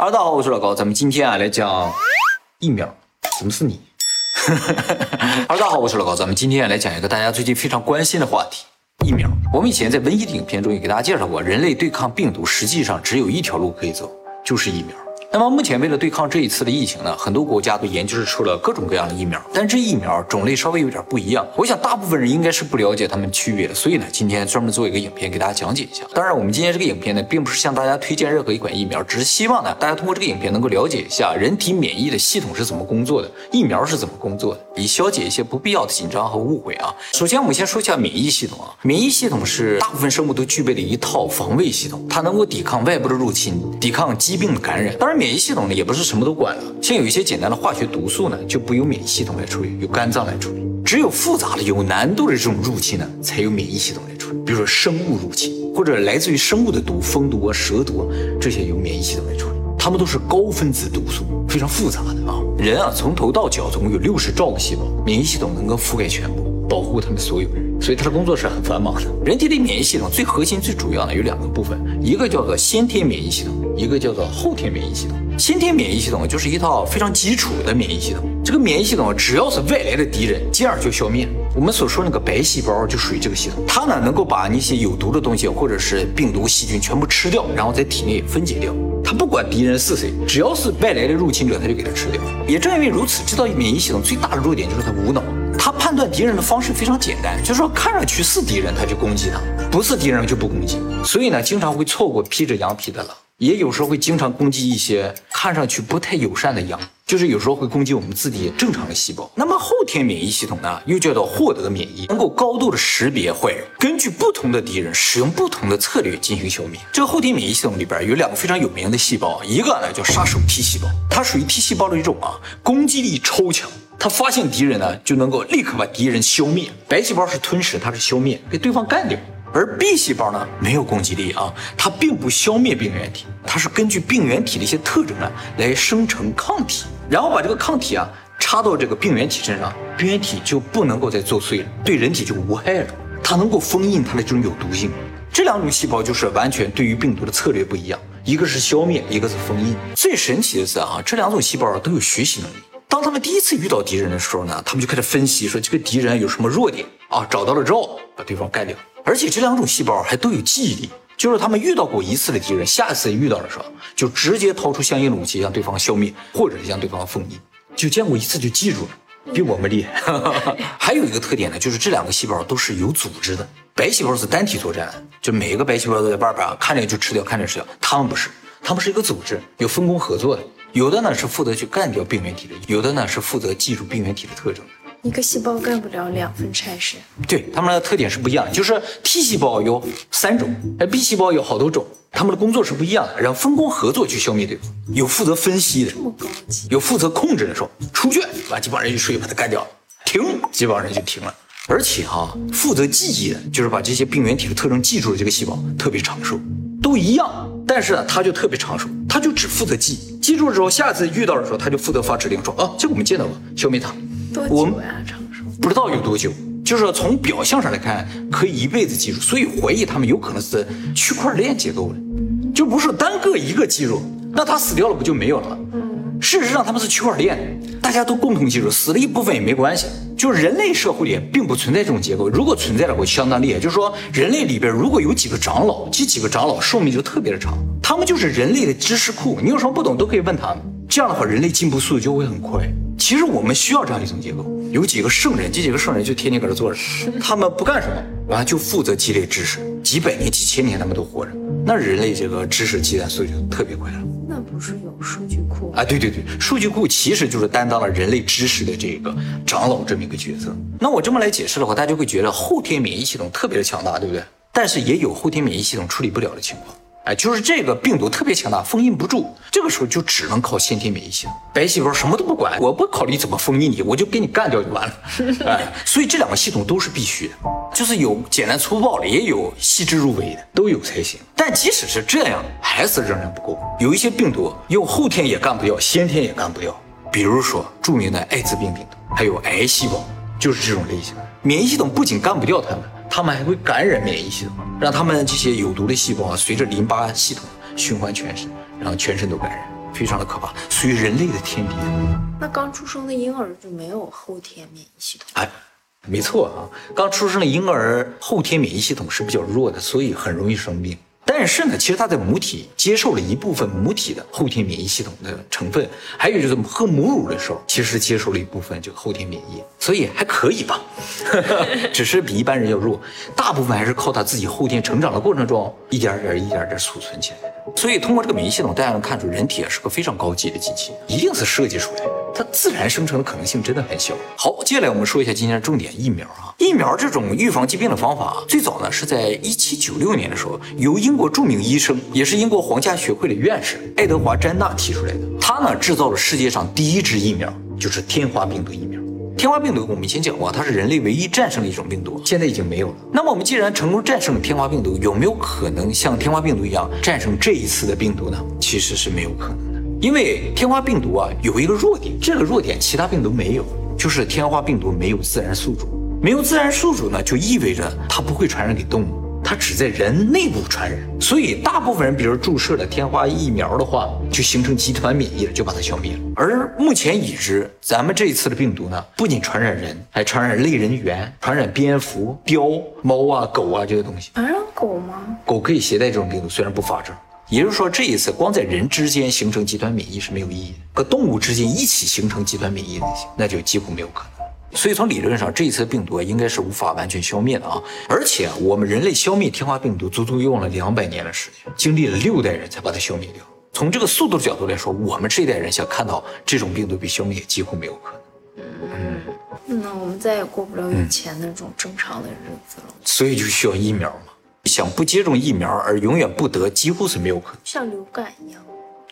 哈喽，大家好，我是老高，咱们今天啊来讲疫苗。怎么是你？哈喽，大家好，我是老高，咱们今天啊来讲一个大家最近非常关心的话题——疫苗。我们以前在瘟疫的影片中也给大家介绍过，人类对抗病毒实际上只有一条路可以走，就是疫苗。那么目前为了对抗这一次的疫情呢，很多国家都研究出了各种各样的疫苗，但这疫苗种类稍微有点不一样。我想大部分人应该是不了解它们区别的，所以呢，今天专门做一个影片给大家讲解一下。当然，我们今天这个影片呢，并不是向大家推荐任何一款疫苗，只是希望呢，大家通过这个影片能够了解一下人体免疫的系统是怎么工作的，疫苗是怎么工作的，以消解一些不必要的紧张和误会啊。首先，我们先说一下免疫系统啊，免疫系统是大部分生物都具备的一套防卫系统，它能够抵抗外部的入侵，抵抗疾病的感染。当然，免疫系统呢，也不是。什么都管了，像有一些简单的化学毒素呢，就不由免疫系统来处理，由肝脏来处理。只有复杂的、有难度的这种入侵呢，才由免疫系统来处理。比如说生物入侵，或者来自于生物的毒，蜂毒啊、蛇毒啊，这些由免疫系统来处理。它们都是高分子毒素，非常复杂的啊。人啊，从头到脚总共有六十兆个细胞，免疫系统能够覆盖全部，保护他们所有人。所以他的工作是很繁忙的。人体的免疫系统最核心、最主要的有两个部分，一个叫做先天免疫系统，一个叫做后天免疫系统。先天免疫系统就是一套非常基础的免疫系统。这个免疫系统只要是外来的敌人，进而就消灭。我们所说那个白细胞就属于这个系统，它呢能够把那些有毒的东西或者是病毒、细菌全部吃掉，然后在体内分解掉。他不管敌人是谁，只要是外来的入侵者，他就给他吃掉。也正因为如此，这套免疫系统最大的弱点就是他无脑。他判断敌人的方式非常简单，就是说看上去是敌人，他就攻击他；不是敌人就不攻击。所以呢，经常会错过披着羊皮的狼。也有时候会经常攻击一些看上去不太友善的羊，就是有时候会攻击我们自己正常的细胞。那么后天免疫系统呢，又叫做获得免疫，能够高度的识别坏人，根据不同的敌人使用不同的策略进行消灭。这个后天免疫系统里边有两个非常有名的细胞，一个呢叫杀手 T 细胞，它属于 T 细胞的一种啊，攻击力超强，它发现敌人呢就能够立刻把敌人消灭。白细胞是吞噬，它是消灭，给对方干掉。而 B 细胞呢，没有攻击力啊，它并不消灭病原体，它是根据病原体的一些特征啊来生成抗体，然后把这个抗体啊插到这个病原体身上，病原体就不能够再作祟了，对人体就无害了。它能够封印它的这种有毒性。这两种细胞就是完全对于病毒的策略不一样，一个是消灭，一个是封印。最神奇的是啊，这两种细胞都有学习能力。当他们第一次遇到敌人的时候呢，他们就开始分析说这个敌人有什么弱点啊，找到了之后把对方干掉。而且这两种细胞还都有记忆力，就是他们遇到过一次的敌人，下一次遇到的时候，就直接掏出相应的武器向对方消灭，或者是向对方封印，就见过一次就记住了，比我们厉害。还有一个特点呢，就是这两个细胞都是有组织的，白细胞是单体作战，就每一个白细胞都在外边啊看着就吃掉，看着吃掉。他们不是，他们是一个组织，有分工合作的，有的呢是负责去干掉病原体的，有的呢是负责记住病原体的特征。一个细胞干不了两份差事，对，它们的特点是不一样的。就是 T 细胞有三种，而 B 细胞有好多种，它们的工作是不一样的，然后分工合作去消灭对方。有负责分析的，这么高级；有负责控制的，说出去把这帮人一睡把它干掉了，停，这帮人就停了。而且哈，负责记忆的，就是把这些病原体的特征记住的这个细胞特别长寿，都一样，但是呢，它就特别长寿，它就只负责记，记住了之后，下次遇到的时候，它就负责发指令说啊，这个我们见到过，消灭它。多久呀？长寿不知道有多久，就是从表象上来看，可以一辈子记住，所以怀疑他们有可能是区块链结构的，就不是单个一个记住，那他死掉了不就没有了？事实上他们是区块链，大家都共同记住，死了一部分也没关系。就是人类社会里并不存在这种结构，如果存在的话，相当厉害。就是说，人类里边如果有几个长老，这几个长老寿命就特别的长，他们就是人类的知识库，你有什么不懂都可以问他们。这样的话，人类进步速度就会很快。其实我们需要这样一种结构，有几个圣人，这几个圣人就天天搁这坐着，他们不干什么，完了就负责积累知识，几百年、几千年他们都活着，那人类这个知识积攒速度就特别快了。那不是有数据库啊？对对对，数据库其实就是担当了人类知识的这个长老这么一个角色。那我这么来解释的话，大家就会觉得后天免疫系统特别的强大，对不对？但是也有后天免疫系统处理不了的情况。哎，就是这个病毒特别强大，封印不住，这个时候就只能靠先天免疫系统。白细胞什么都不管，我不考虑怎么封印你，我就给你干掉就完了。哎，所以这两个系统都是必须的，就是有简单粗暴的，也有细致入微的，都有才行。但即使是这样，还是仍然不够。有一些病毒用后天也干不掉，先天也干不掉。比如说著名的艾滋病病毒，还有癌细胞，就是这种类型。免疫系统不仅干不掉它们。他们还会感染免疫系统，让他们这些有毒的细胞啊，随着淋巴系统循环全身，然后全身都感染。非常的可怕，属于人类的天敌。那刚出生的婴儿就没有后天免疫系统？哎，没错啊，刚出生的婴儿后天免疫系统是比较弱的，所以很容易生病。但是呢，其实他在母体接受了一部分母体的后天免疫系统的成分，还有就是喝母乳的时候，其实接受了一部分这个后天免疫，所以还可以吧，只是比一般人要弱。大部分还是靠他自己后天成长的过程中一点点、一点点储存起来。所以通过这个免疫系统，大家能看出人体是个非常高级的机器，一定是设计出来的，它自然生成的可能性真的很小。好，接下来我们说一下今天的重点疫苗啊，疫苗这种预防疾病的方法，最早呢是在一七九六年的时候，由英国著名医生，也是英国皇家学会的院士爱德华詹纳提出来的。他呢制造了世界上第一支疫苗，就是天花病毒疫苗。天花病毒我们以前讲过，它是人类唯一战胜的一种病毒，现在已经没有了。那么我们既然成功战胜了天花病毒，有没有可能像天花病毒一样战胜这一次的病毒呢？其实是没有可能的，因为天花病毒啊有一个弱点，这个弱点其他病毒没有，就是天花病毒没有自然宿主。没有自然宿主呢，就意味着它不会传染给动物。它只在人内部传染，所以大部分人，比如注射了天花疫苗的话，就形成集团免疫了，就把它消灭了。而目前已知，咱们这一次的病毒呢，不仅传染人，还传染类人猿、传染蝙蝠、貂、猫啊、狗啊这些东西。传染狗吗？狗可以携带这种病毒，虽然不发症。也就是说，这一次光在人之间形成集团免疫是没有意义的，和动物之间一起形成集团免疫那些，那就几乎没有可能。所以从理论上，这一次病毒应该是无法完全消灭的啊！而且我们人类消灭天花病毒足足用了两百年的时间，经历了六代人才把它消灭掉。从这个速度的角度来说，我们这一代人想看到这种病毒被消灭，几乎没有可能。嗯，那我们再也过不了以前那种正常的日子了。所以就需要疫苗嘛。想不接种疫苗而永远不得，几乎是没有可能。像流感一样。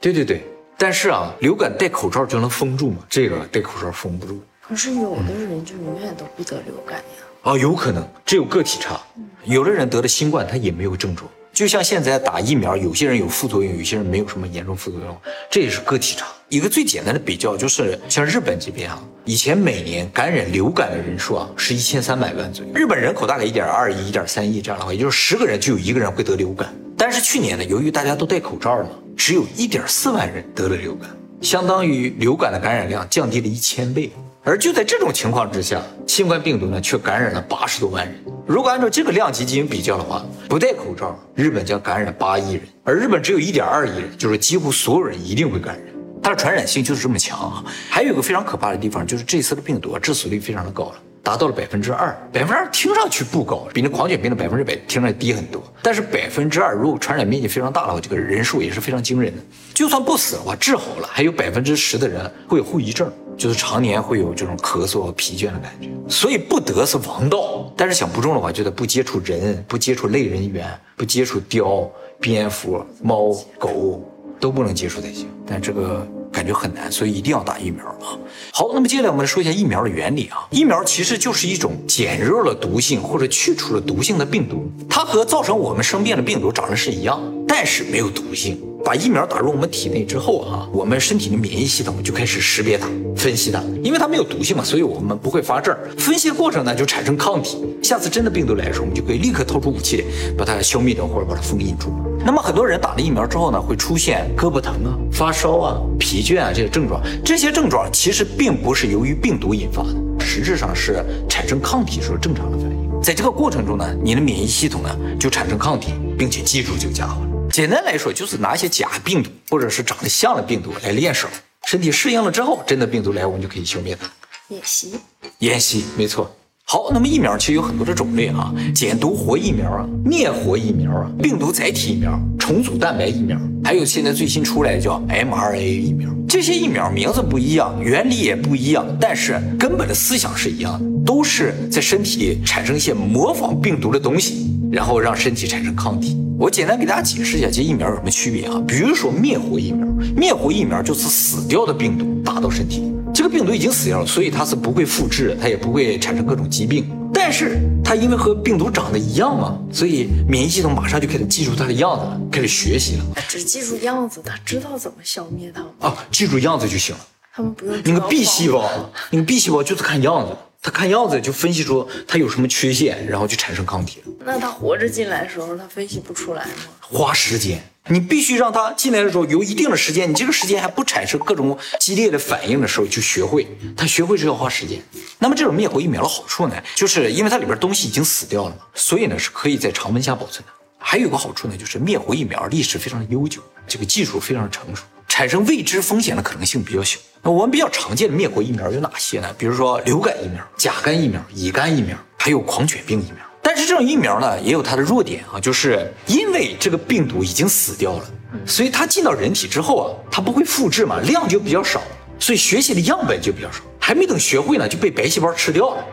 对对对，但是啊，流感戴口罩就能封住吗？这个戴口罩封不住。可是有的人就永远都不得流感呀。啊，有可能，只有个体差。有的人得了新冠，他也没有症状。就像现在打疫苗，有些人有副作用，有些人没有什么严重副作用，这也是个体差。一个最简单的比较就是，像日本这边啊，以前每年感染流感的人数啊是一千三百万左右。日本人口大概一点二亿、一点三亿这样的话，也就是十个人就有一个人会得流感。但是去年呢，由于大家都戴口罩了，只有一点四万人得了流感，相当于流感的感染量降低了一千倍。而就在这种情况之下，新冠病毒呢却感染了八十多万人。如果按照这个量级进行比较的话，不戴口罩，日本将感染八亿人，而日本只有一点二亿人，就是几乎所有人一定会感染。它的传染性就是这么强啊！还有个非常可怕的地方，就是这次的病毒啊致死率非常的高了。达到了百分之二，百分之二听上去不高，比那狂犬病的百分之百听上去低很多。但是百分之二，如果传染面积非常大的话，这个人数也是非常惊人的。就算不死的话，治好了，还有百分之十的人会有后遗症，就是常年会有这种咳嗽和、疲倦的感觉。所以不得是王道，但是想不中的话，就得不接触人，不接触类人猿，不接触雕、蝙蝠、猫、狗，都不能接触才行。但这个。感觉很难，所以一定要打疫苗啊！好，那么接下来我们来说一下疫苗的原理啊。疫苗其实就是一种减弱了毒性或者去除了毒性的病毒，它和造成我们生病的病毒长得是一样，但是没有毒性。把疫苗打入我们体内之后啊，我们身体的免疫系统就开始识别它、分析它，因为它没有毒性嘛，所以我们不会发症。分析的过程呢，就产生抗体。下次真的病毒来的时候，我们就可以立刻掏出武器，把它消灭掉或者把它封印住。那么很多人打了疫苗之后呢，会出现胳膊疼啊、发烧啊、疲倦啊这些症状。这些症状其实并不是由于病毒引发的，实质上是产生抗体时候正常的反应。在这个过程中呢，你的免疫系统呢就产生抗体，并且记住这个家伙。简单来说，就是拿一些假病毒或者是长得像的病毒来练手，身体适应了之后，真的病毒来，我们就可以消灭它。演习，演习，没错。好，那么疫苗其实有很多的种类啊，减毒活疫苗啊，灭活疫苗啊，病毒载体疫苗，重组蛋白疫苗，还有现在最新出来的叫 mRNA 疫苗。这些疫苗名字不一样，原理也不一样，但是根本的思想是一样的，都是在身体里产生一些模仿病毒的东西，然后让身体产生抗体。我简单给大家解释一下这疫苗有什么区别啊？比如说灭活疫苗，灭活疫苗就是死掉的病毒打到身体里。这个病毒已经死掉了，所以它是不会复制，它也不会产生各种疾病。但是它因为和病毒长得一样嘛，所以免疫系统马上就开始记住它的样子了，开始学习了。只记住样子，它知道怎么消灭它啊？记住样子就行了。他们不用。那个 B 细胞，那个 B 细胞就是看样子，他看样子就分析出他有什么缺陷，然后就产生抗体了。那他活着进来的时候，他分析不出来吗？花时间，你必须让他进来的时候有一定的时间，你这个时间还不产生各种激烈的反应的时候就学会。他学会是要花时间。那么这种灭活疫苗的好处呢，就是因为它里边东西已经死掉了嘛，所以呢是可以在常温下保存的。还有个好处呢，就是灭活疫苗历史非常的悠久，这个技术非常成熟，产生未知风险的可能性比较小。那我们比较常见的灭活疫苗有哪些呢？比如说流感疫苗、甲肝疫苗、乙肝疫苗，还有狂犬病疫苗。但是这种疫苗呢，也有它的弱点啊，就是因为这个病毒已经死掉了，所以它进到人体之后啊，它不会复制嘛，量就比较少，所以学习的样本就比较少，还没等学会呢，就被白细胞吃掉了。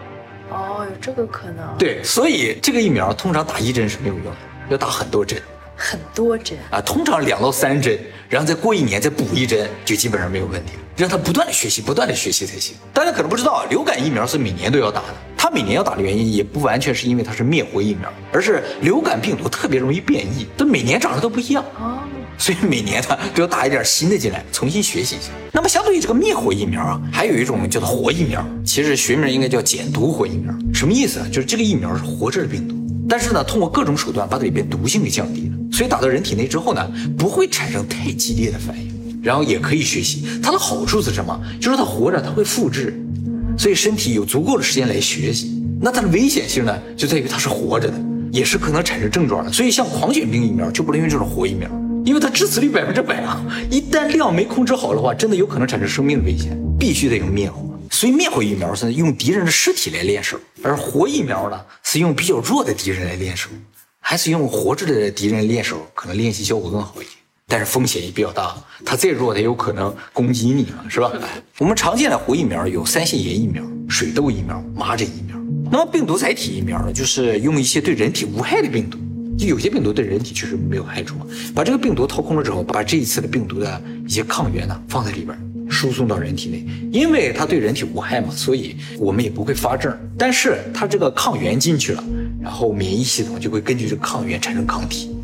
哦，有这个可能。对，所以这个疫苗通常打一针是没有用的，要打很多针。很多针啊，通常两到三针，然后再过一年再补一针，就基本上没有问题了。让他不断的学习，不断的学习才行。大家可能不知道，流感疫苗是每年都要打的。它每年要打的原因，也不完全是因为它是灭活疫苗，而是流感病毒特别容易变异，它每年长得都不一样哦，所以每年呢都要打一点新的进来，重新学习一下。那么相对于这个灭活疫苗啊，还有一种叫做活疫苗，其实学名应该叫减毒活疫苗。什么意思啊？就是这个疫苗是活着的病毒，但是呢，通过各种手段把它里边毒性给降低了。所以打到人体内之后呢，不会产生太激烈的反应，然后也可以学习。它的好处是什么？就是它活着，它会复制，所以身体有足够的时间来学习。那它的危险性呢，就在于它是活着的，也是可能产生症状的。所以像狂犬病疫苗就不能用这种活疫苗，因为它致死率百分之百啊！一旦量没控制好的话，真的有可能产生生命的危险，必须得用灭活。所以灭活疫苗是用敌人的尸体来练手，而活疫苗呢是用比较弱的敌人来练手。还是用活着的敌人练手，可能练习效果更好一点，但是风险也比较大。他再弱，他有可能攻击你嘛，是吧？我们常见的活疫苗有三腺炎疫苗、水痘疫苗、麻疹疫苗。那么病毒载体疫苗呢，就是用一些对人体无害的病毒，就有些病毒对人体确实没有害处，把这个病毒掏空了之后，把这一次的病毒的一些抗原呢放在里边。输送到人体内，因为它对人体无害嘛，所以我们也不会发症。但是它这个抗原进去了，然后免疫系统就会根据这个抗原产生抗体，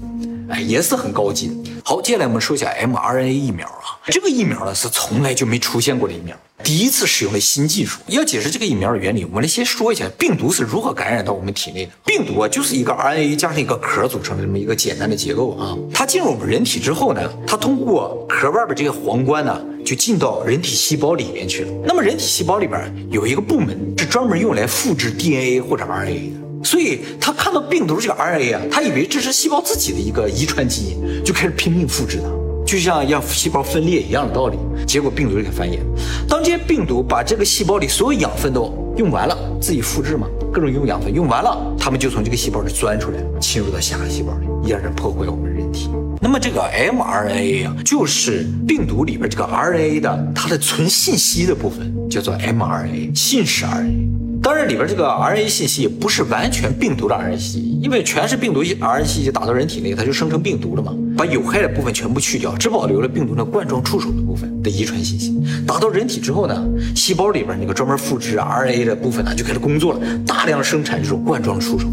哎，也是很高级的。好，接下来我们说一下 mRNA 疫苗啊，这个疫苗呢是从来就没出现过的疫苗，第一次使用了新技术。要解释这个疫苗的原理，我们来先说一下病毒是如何感染到我们体内的。病毒啊，就是一个 RNA 加上一个壳组成的这么一个简单的结构啊。它进入我们人体之后呢，它通过壳外边这个皇冠呢。就进到人体细胞里面去了。那么人体细胞里边有一个部门是专门用来复制 DNA 或者 RNA 的，所以他看到病毒这个 RNA 啊，他以为这是细胞自己的一个遗传基因，就开始拼命复制它，就像让细胞分裂一样的道理。结果病毒就给繁衍。当这些病毒把这个细胞里所有养分都用完了，自己复制嘛，各种用养分用完了，他们就从这个细胞里钻出来，侵入到下个细胞里，依然是破坏我们人体。那么这个 mRNA 啊，就是病毒里边这个 RNA 的它的存信息的部分，叫做 mRNA 信使 RNA。当然里边这个 RNA 信息也不是完全病毒的 RNA 信息，因为全是病毒 RNA 信息打到人体内，它就生成病毒了嘛。把有害的部分全部去掉，只保留了病毒的冠状触手的部分的遗传信息。打到人体之后呢，细胞里边那个专门复制 RNA 的部分呢，就开始工作了，大量生产这种冠状触手。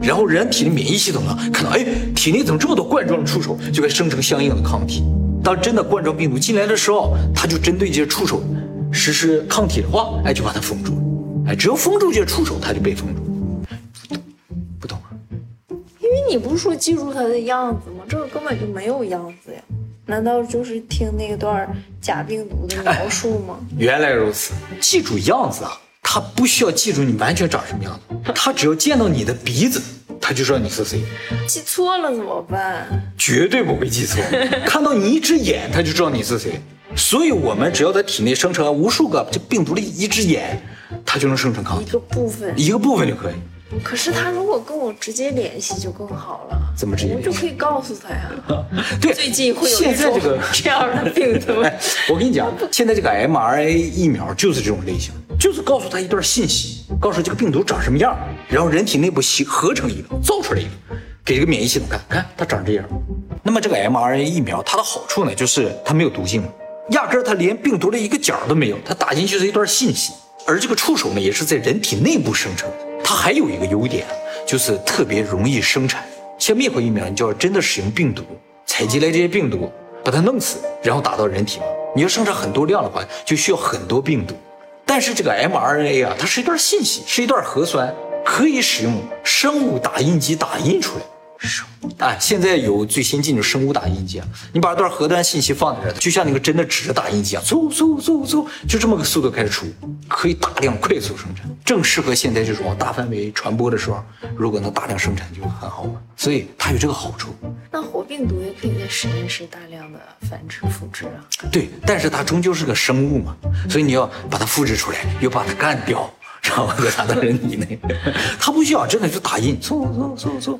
然后人体的免疫系统呢，看到哎，体内怎么这么多冠状触手，就该生成相应的抗体。当真的冠状病毒进来的时候，它就针对这些触手实施抗体的话，哎，就把它封住了。哎，只要封住这些触手，他就被封住。不懂，不懂啊？因为你不是说记住他的样子吗？这个根本就没有样子呀。难道就是听那段假病毒的描述吗？原来如此，记住样子啊。他不需要记住你完全长什么样子，他只要见到你的鼻子，他就知道你是谁。记错了怎么办？绝对不会记错。看到你一只眼，他就知道你是谁。所以，我们只要在体内生成无数个这病毒的一只眼，它就能生成抗体。一个部分，一个部分就可以。可是他如果跟我直接联系就更好了，怎么直接？我就可以告诉他呀。对，最近会有现在这个这样的病毒。我跟你讲，现在这个 mRNA 疫苗就是这种类型，就是告诉他一段信息，告诉这个病毒长什么样，然后人体内部形合成一个，造出来一个，给这个免疫系统看看它长这样。那么这个 mRNA 疫苗它的好处呢，就是它没有毒性，压根儿它连病毒的一个角都没有，它打进去是一段信息，而这个触手呢，也是在人体内部生成的。它还有一个优点，就是特别容易生产。像灭活疫苗，你就要真的使用病毒，采集来这些病毒，把它弄死，然后打到人体嘛。你要生产很多量的话，就需要很多病毒。但是这个 mRNA 啊，它是一段信息，是一段核酸，可以使用生物打印机打印出来。生物哎，现在有最先进的生物打印机啊，你把一段核弹信息放在这儿，就像那个真的纸打印机啊，嗖嗖嗖嗖，就这么个速度开始出，可以大量快速生产，正适合现在这种大范围传播的时候，如果能大量生产就很好嘛。所以它有这个好处。那活病毒也可以在实验室大量的繁殖复制啊。对，但是它终究是个生物嘛，所以你要把它复制出来，又把它干掉，然后再打到人体内。它不需要，真的就打印，嗖嗖嗖嗖。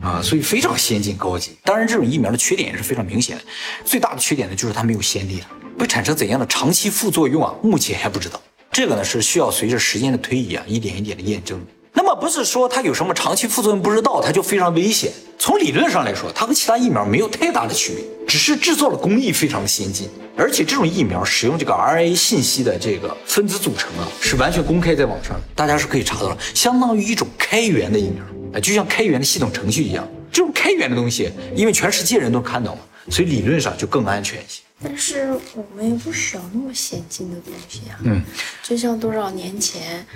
啊，所以非常先进高级。当然，这种疫苗的缺点也是非常明显的。最大的缺点呢，就是它没有先例了，会产生怎样的长期副作用啊？目前还不知道。这个呢，是需要随着时间的推移啊，一点一点的验证。那么不是说它有什么长期副作用不知道，它就非常危险。从理论上来说，它和其他疫苗没有太大的区别，只是制作的工艺非常的先进。而且这种疫苗使用这个 RNA 信息的这个分子组成啊，是完全公开在网上，大家是可以查到的，相当于一种开源的疫苗。就像开源的系统程序一样，这种开源的东西，因为全世界人都看到嘛，所以理论上就更安全一些。但是我们也不需要那么先进的东西啊。嗯，就像多少年前，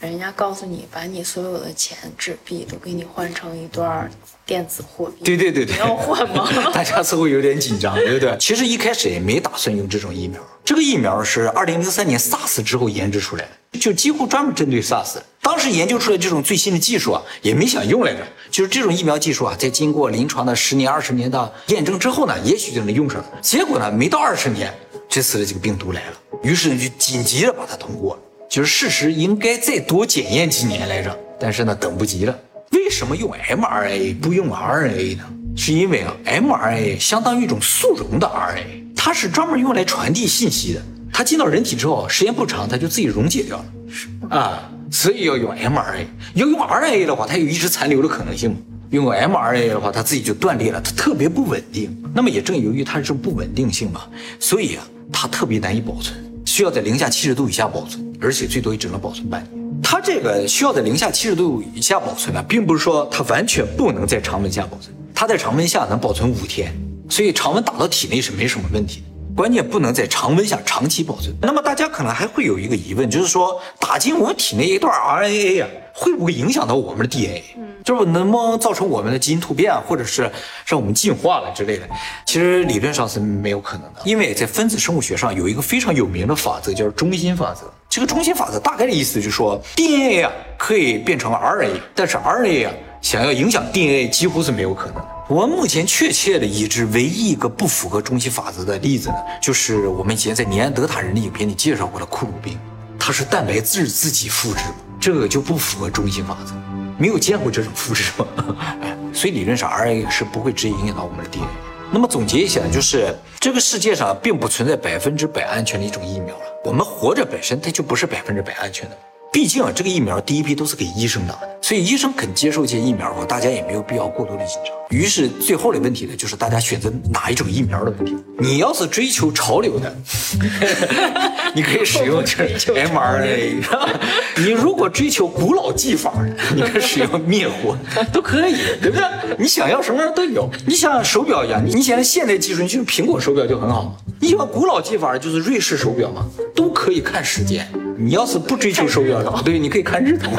人家告诉你，把你所有的钱纸币都给你换成一段电子货币。对对对对，你要换吗？大家似乎有点紧张，对不对？其实一开始也没打算用这种疫苗，这个疫苗是二零零三年 SARS 之后研制出来的，就几乎专门针对 SARS。当时研究出来这种最新的技术啊，也没想用来着。就是这种疫苗技术啊，在经过临床的十年、二十年的验证之后呢，也许就能用上。结果呢，没到二十年，这次的这个病毒来了，于是呢就紧急的把它通过。就是事实应该再多检验几年来着，但是呢等不及了。为什么用 mRNA 不用 RNA 呢？是因为啊，mRNA 相当于一种速溶的 RNA，它是专门用来传递信息的。它进到人体之后，时间不长，它就自己溶解掉了。是啊。所以要用 mRNA，要用 RNA 的话，它有一直残留的可能性。用 mRNA 的话，它自己就断裂了，它特别不稳定。那么也正由于它这种不稳定性嘛，所以啊，它特别难以保存，需要在零下七十度以下保存，而且最多也只能保存半年。它这个需要在零下七十度以下保存呢，并不是说它完全不能在常温下保存，它在常温下能保存五天，所以常温打到体内是没什么问题的。关键不能在常温下长期保存。那么大家可能还会有一个疑问，就是说打进我们体内一段 RNA 呀，会不会影响到我们的 DNA？嗯，就是能不能造成我们的基因突变，或者是让我们进化了之类的？其实理论上是没有可能的，因为在分子生物学上有一个非常有名的法则，叫中心法则。这个中心法则大概的意思就是说，DNA 啊可以变成 RNA，但是 RNA 啊想要影响 DNA 几乎是没有可能的。我们目前确切的已知唯一一个不符合中心法则的例子呢，就是我们以前在尼安德塔人的影片里介绍过的库鲁病，它是蛋白质自己复制，这个就不符合中心法则，没有见过这种复制吗？所以理论上 RNA 是不会直接影响到我们的 DNA。那么总结一下，就是这个世界上并不存在百分之百安全的一种疫苗了，我们活着本身它就不是百分之百安全的。毕竟啊，这个疫苗第一批都是给医生打的，所以医生肯接受这些疫苗的话，大家也没有必要过多的紧张。于是最后的问题呢，就是大家选择哪一种疫苗的问题。你要是追求潮流的，你可以使用这 mRNA；你如果追求古老技法的，你可以使用灭活，都可以，对不对？你想要什么样都有。你像手表一样，你现在现代技术，你就是苹果手表就很好。你喜欢古老技法，就是瑞士手表嘛，都可以看时间。你要是不追求手表的话，对，你可以看日同。